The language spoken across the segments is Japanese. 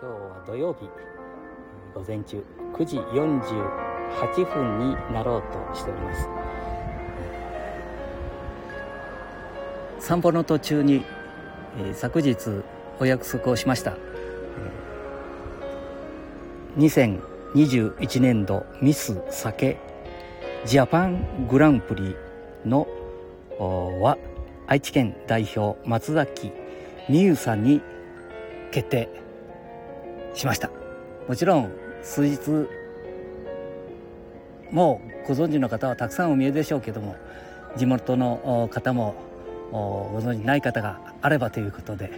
今日は土曜日。午前中9時48分になろうとしております。散歩の途中に、えー、昨日お約束をしました、えー、2021年度ミス酒ジャパングランプリのは愛知県代表松崎美優さんに決定。しました。もちろん数日もうご存知の方はたくさんお見えでしょうけども地元の方もご存知ない方があればということで、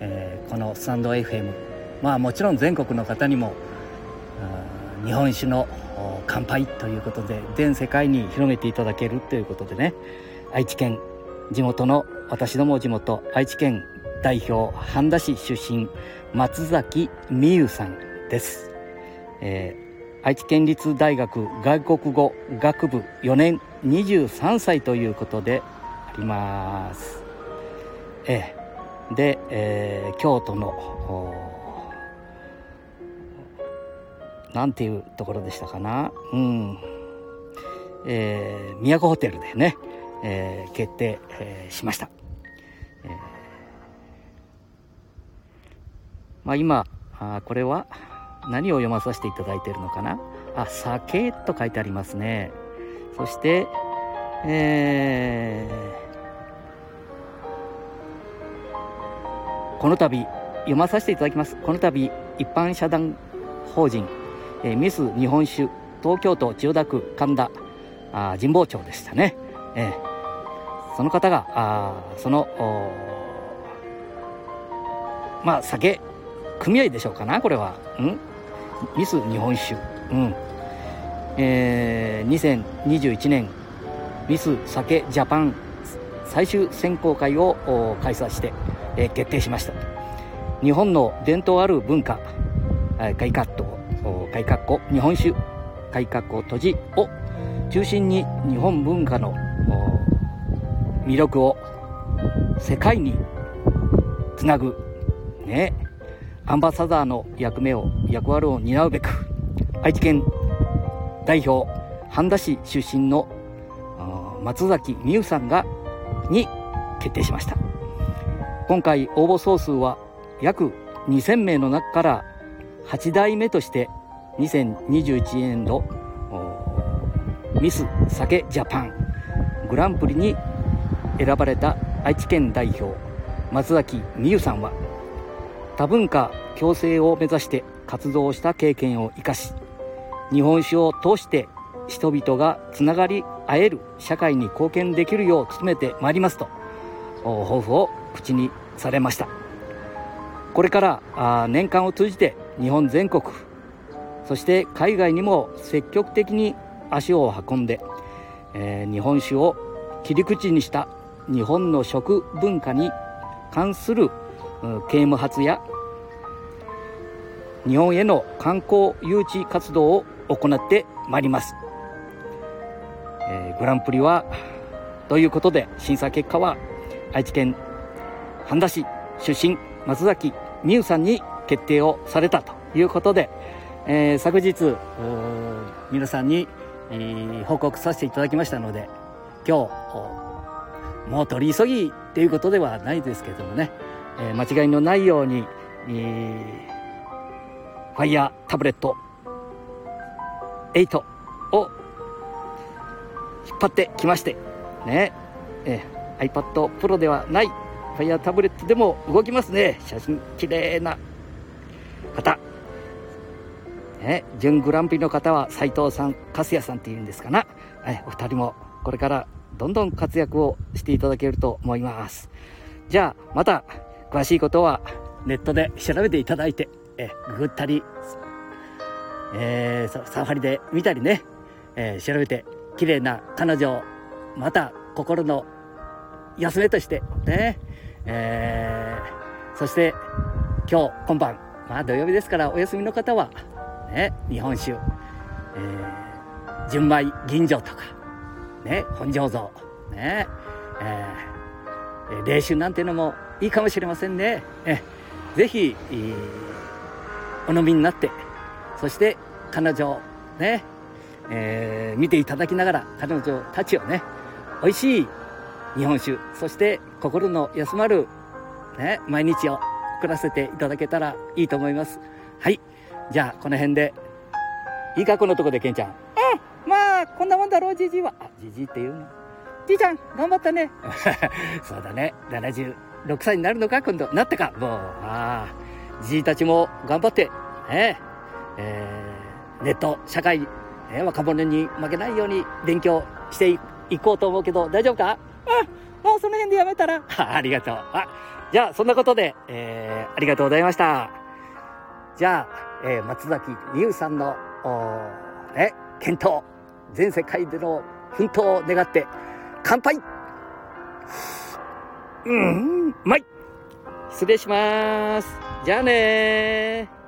えー、このスタンド FM まあもちろん全国の方にも日本酒の乾杯ということで全世界に広めていただけるということでね愛知県地元の私ども地元愛知県代表半田市出身松崎美優さんです、えー、愛知県立大学外国語学部4年23歳ということであります、えー、で、えー、京都のなんていうところでしたかな。うん。えー、都ホテルでね、えー、決定、えー、しました、まあ、今あこれは何を読まさせていただいているのかな？あ酒と書いてありますね。そしてえー、この度読まさせていただきます。この度一般社団法人、えー、ミス日本酒東京都千代田区神田あ神保町でしたね、えー、その方があそのまあ酒組合でしょうかなこれは。ん？ミス日本酒。うん。えー、2021年ミス酒ジャパン最終選考会を開催して、えー、決定しました。日本の伝統ある文化改革と改革庫日本酒改革庫閉じを中心に日本文化の魅力を世界につなぐ。ね。アンバサダーの役目を役割を担うべく愛知県代表半田市出身の松崎美優さんがに決定しました。今回応募総数は約2000名の中から8代目として2021年度ミス酒ジャパングランプリに選ばれた愛知県代表松崎美優さんは多文化共生を目指して活動した経験を生かし日本酒を通して人々がつながり合える社会に貢献できるよう努めてまいりますと抱負を口にされました。これから年間を通じて日本全国そして海外にも積極的に足を運んで、えー、日本酒を切り口にした日本の食文化に関する啓蒙発や日本への観光誘致活動を行ってまいります、えー、グランプリはということで審査結果は愛知県半田市出身松崎美優さんに決定をされたということで、えー、昨日皆さんに、えー、報告させていただきましたので今日もう取り急ぎということではないですけどもね、えー、間違いのないように、えーファイヤータブレット8を引っ張ってきましてね。え iPad Pro ではないファイヤータブレットでも動きますね。写真綺麗な方。ね。準グランプリの方は斉藤さん粕谷さんっていうんですかな、えお二人もこれからどんどん活躍をしていただけると思います。じゃあまた詳しいことはネットで調べていただいてえググったり、えー、サファリで見たりね、えー、調べて綺麗な彼女をまた心の休めとしてね、えー、そして今日今晩まあ土曜日ですからお休みの方はね日本酒、えー、純米吟醸とかね本醸造ねえー、冷酒なんていうのもいいかもしれませんね。えー、ぜひ、えーお飲みになって、そして彼女をね、えー、見ていただきながら彼女たちをね、美味しい日本酒、そして心の休まる、ね、毎日を送らせていただけたらいいと思います。はい。じゃあ、この辺で。いいか、このとこで、ケンちゃん。うん、まあ、こんなもんだろう、じじいは。あ、じじいって言うの。じいちゃん、頑張ったね。そうだね。76歳になるのか、今度。なったか？もう、ああ。じいたちも頑張って、ね、えー、ネット、社会、ね、若者に負けないように勉強していこうと思うけど、大丈夫か？うん、もうその辺でやめたら。ありがとう。あ、じゃあ、そんなことで、えー、ありがとうございました。じゃあ、えー、松崎美優さんの、ね、健闘、全世界での奮闘を願って、乾杯うん、うまい失礼します。じゃあね